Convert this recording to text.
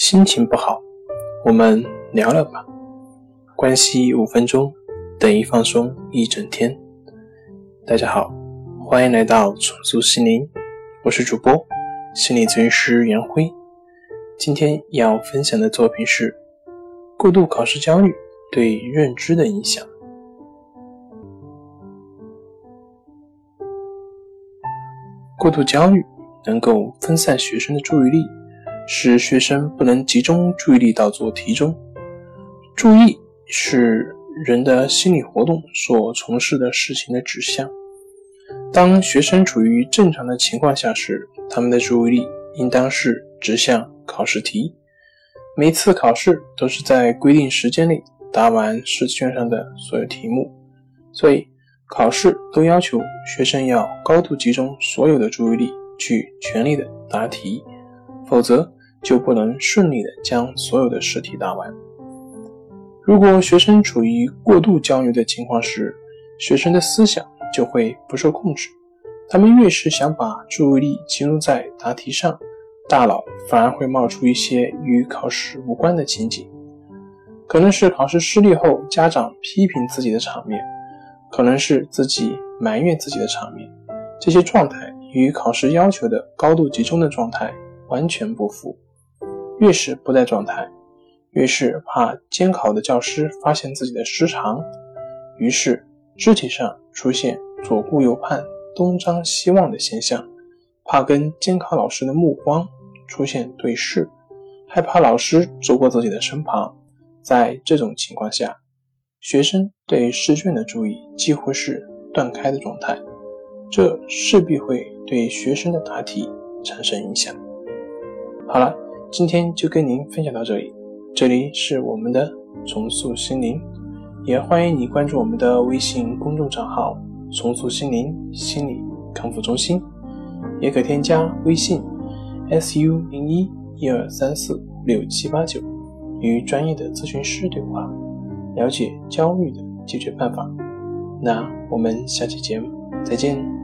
心情不好，我们聊聊吧。关系五分钟等于放松一整天。大家好，欢迎来到重塑心灵，我是主播心理咨询师袁辉。今天要分享的作品是过度考试焦虑对认知的影响。过度焦虑能够分散学生的注意力。使学生不能集中注意力到做题中。注意是人的心理活动所从事的事情的指向。当学生处于正常的情况下时，他们的注意力应当是指向考试题。每次考试都是在规定时间内答完试卷上的所有题目，所以考试都要求学生要高度集中所有的注意力去全力的答题。否则就不能顺利的将所有的试题答完。如果学生处于过度焦虑的情况时，学生的思想就会不受控制。他们越是想把注意力集中在答题上，大脑反而会冒出一些与考试无关的情景，可能是考试失利后家长批评自己的场面，可能是自己埋怨自己的场面。这些状态与考试要求的高度集中的状态。完全不符，越是不在状态，越是怕监考的教师发现自己的失常，于是肢体上出现左顾右盼、东张西望的现象，怕跟监考老师的目光出现对视，害怕老师走过自己的身旁。在这种情况下，学生对试卷的注意几乎是断开的状态，这势必会对学生的答题产生影响。好了，今天就跟您分享到这里。这里是我们的重塑心灵，也欢迎你关注我们的微信公众账号“重塑心灵心理康复中心”，也可添加微信 “su 零一一二三四五六七八九”，与专业的咨询师对话，了解焦虑的解决办法。那我们下期节目再见。